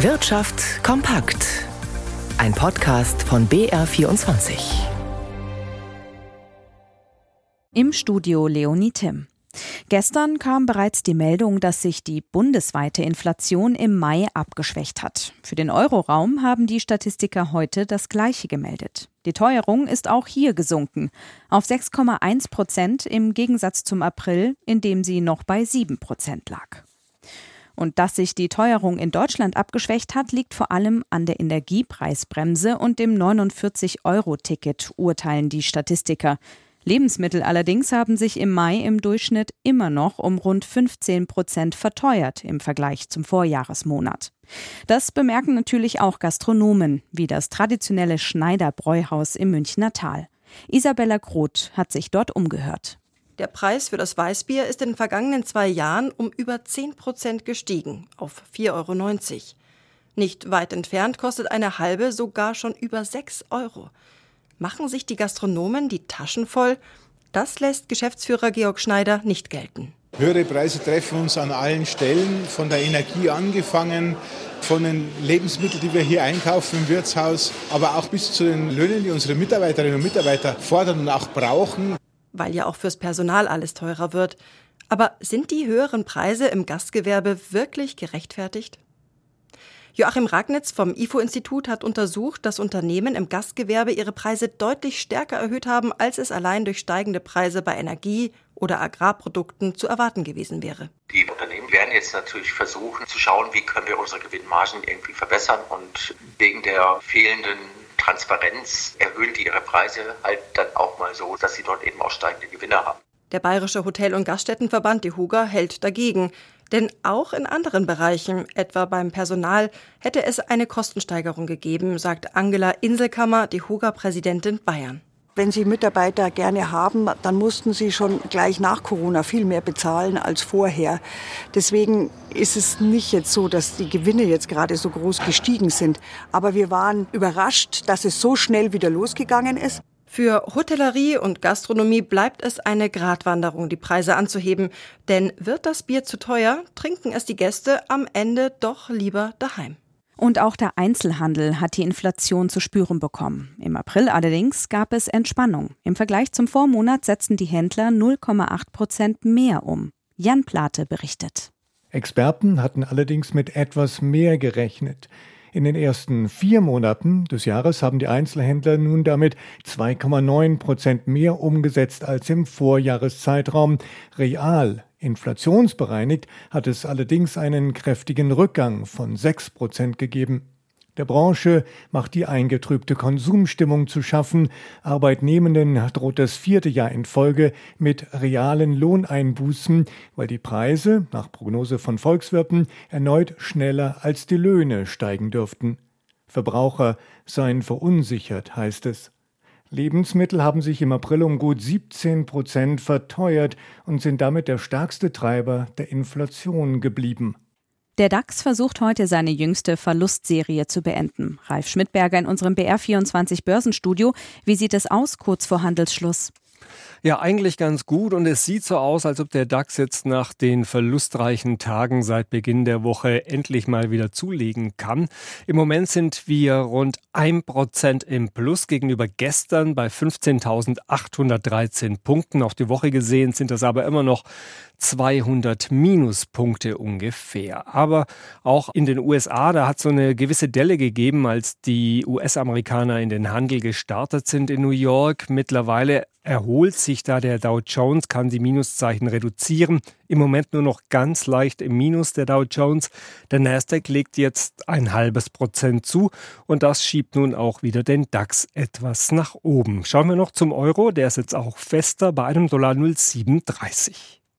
Wirtschaft kompakt. Ein Podcast von BR24. Im Studio Leonie Tim. Gestern kam bereits die Meldung, dass sich die bundesweite Inflation im Mai abgeschwächt hat. Für den Euroraum haben die Statistiker heute das Gleiche gemeldet. Die Teuerung ist auch hier gesunken auf 6,1 Prozent im Gegensatz zum April, in dem sie noch bei 7 Prozent lag. Und dass sich die Teuerung in Deutschland abgeschwächt hat, liegt vor allem an der Energiepreisbremse und dem 49-Euro-Ticket, urteilen die Statistiker. Lebensmittel allerdings haben sich im Mai im Durchschnitt immer noch um rund 15 Prozent verteuert im Vergleich zum Vorjahresmonat. Das bemerken natürlich auch Gastronomen, wie das traditionelle Schneider Bräuhaus im Münchner Tal. Isabella Groth hat sich dort umgehört. Der Preis für das Weißbier ist in den vergangenen zwei Jahren um über 10 Prozent gestiegen, auf 4,90 Euro. Nicht weit entfernt kostet eine halbe sogar schon über 6 Euro. Machen sich die Gastronomen die Taschen voll? Das lässt Geschäftsführer Georg Schneider nicht gelten. Höhere Preise treffen uns an allen Stellen, von der Energie angefangen, von den Lebensmitteln, die wir hier einkaufen im Wirtshaus, aber auch bis zu den Löhnen, die unsere Mitarbeiterinnen und Mitarbeiter fordern und auch brauchen weil ja auch fürs Personal alles teurer wird. Aber sind die höheren Preise im Gastgewerbe wirklich gerechtfertigt? Joachim Ragnitz vom IFO-Institut hat untersucht, dass Unternehmen im Gastgewerbe ihre Preise deutlich stärker erhöht haben, als es allein durch steigende Preise bei Energie oder Agrarprodukten zu erwarten gewesen wäre. Die Unternehmen werden jetzt natürlich versuchen zu schauen, wie können wir unsere Gewinnmargen irgendwie verbessern und wegen der fehlenden Transparenz erhöhen die ihre Preise halt dann auch mal so, dass sie dort eben auch steigende Gewinne haben. Der Bayerische Hotel- und Gaststättenverband, die HUGA, hält dagegen. Denn auch in anderen Bereichen, etwa beim Personal, hätte es eine Kostensteigerung gegeben, sagt Angela Inselkammer, die HUGA-Präsidentin Bayern. Wenn Sie Mitarbeiter gerne haben, dann mussten Sie schon gleich nach Corona viel mehr bezahlen als vorher. Deswegen ist es nicht jetzt so, dass die Gewinne jetzt gerade so groß gestiegen sind. Aber wir waren überrascht, dass es so schnell wieder losgegangen ist. Für Hotellerie und Gastronomie bleibt es eine Gratwanderung, die Preise anzuheben. Denn wird das Bier zu teuer, trinken es die Gäste am Ende doch lieber daheim. Und auch der Einzelhandel hat die Inflation zu spüren bekommen. Im April allerdings gab es Entspannung. Im Vergleich zum Vormonat setzten die Händler 0,8 Prozent mehr um. Jan Plate berichtet. Experten hatten allerdings mit etwas mehr gerechnet. In den ersten vier Monaten des Jahres haben die Einzelhändler nun damit 2,9 Prozent mehr umgesetzt als im Vorjahreszeitraum. Real Inflationsbereinigt hat es allerdings einen kräftigen Rückgang von 6 Prozent gegeben. Der Branche macht die eingetrübte Konsumstimmung zu schaffen. Arbeitnehmenden droht das vierte Jahr in Folge mit realen Lohneinbußen, weil die Preise, nach Prognose von Volkswirten, erneut schneller als die Löhne steigen dürften. Verbraucher seien verunsichert, heißt es. Lebensmittel haben sich im April um gut 17 Prozent verteuert und sind damit der stärkste Treiber der Inflation geblieben. Der DAX versucht heute seine jüngste Verlustserie zu beenden. Ralf Schmidberger in unserem BR24 Börsenstudio. Wie sieht es aus kurz vor Handelsschluss? Ja, eigentlich ganz gut und es sieht so aus, als ob der DAX jetzt nach den verlustreichen Tagen seit Beginn der Woche endlich mal wieder zulegen kann. Im Moment sind wir rund 1% im Plus gegenüber gestern bei 15.813 Punkten. Auf die Woche gesehen sind das aber immer noch 200 Minuspunkte ungefähr. Aber auch in den USA, da hat so eine gewisse Delle gegeben, als die US-Amerikaner in den Handel gestartet sind in New York. Mittlerweile erholt sich da der Dow Jones, kann die Minuszeichen reduzieren. Im Moment nur noch ganz leicht im Minus der Dow Jones. Der Nasdaq legt jetzt ein halbes Prozent zu und das schiebt nun auch wieder den DAX etwas nach oben. Schauen wir noch zum Euro, der ist jetzt auch fester bei einem Dollar 0,37.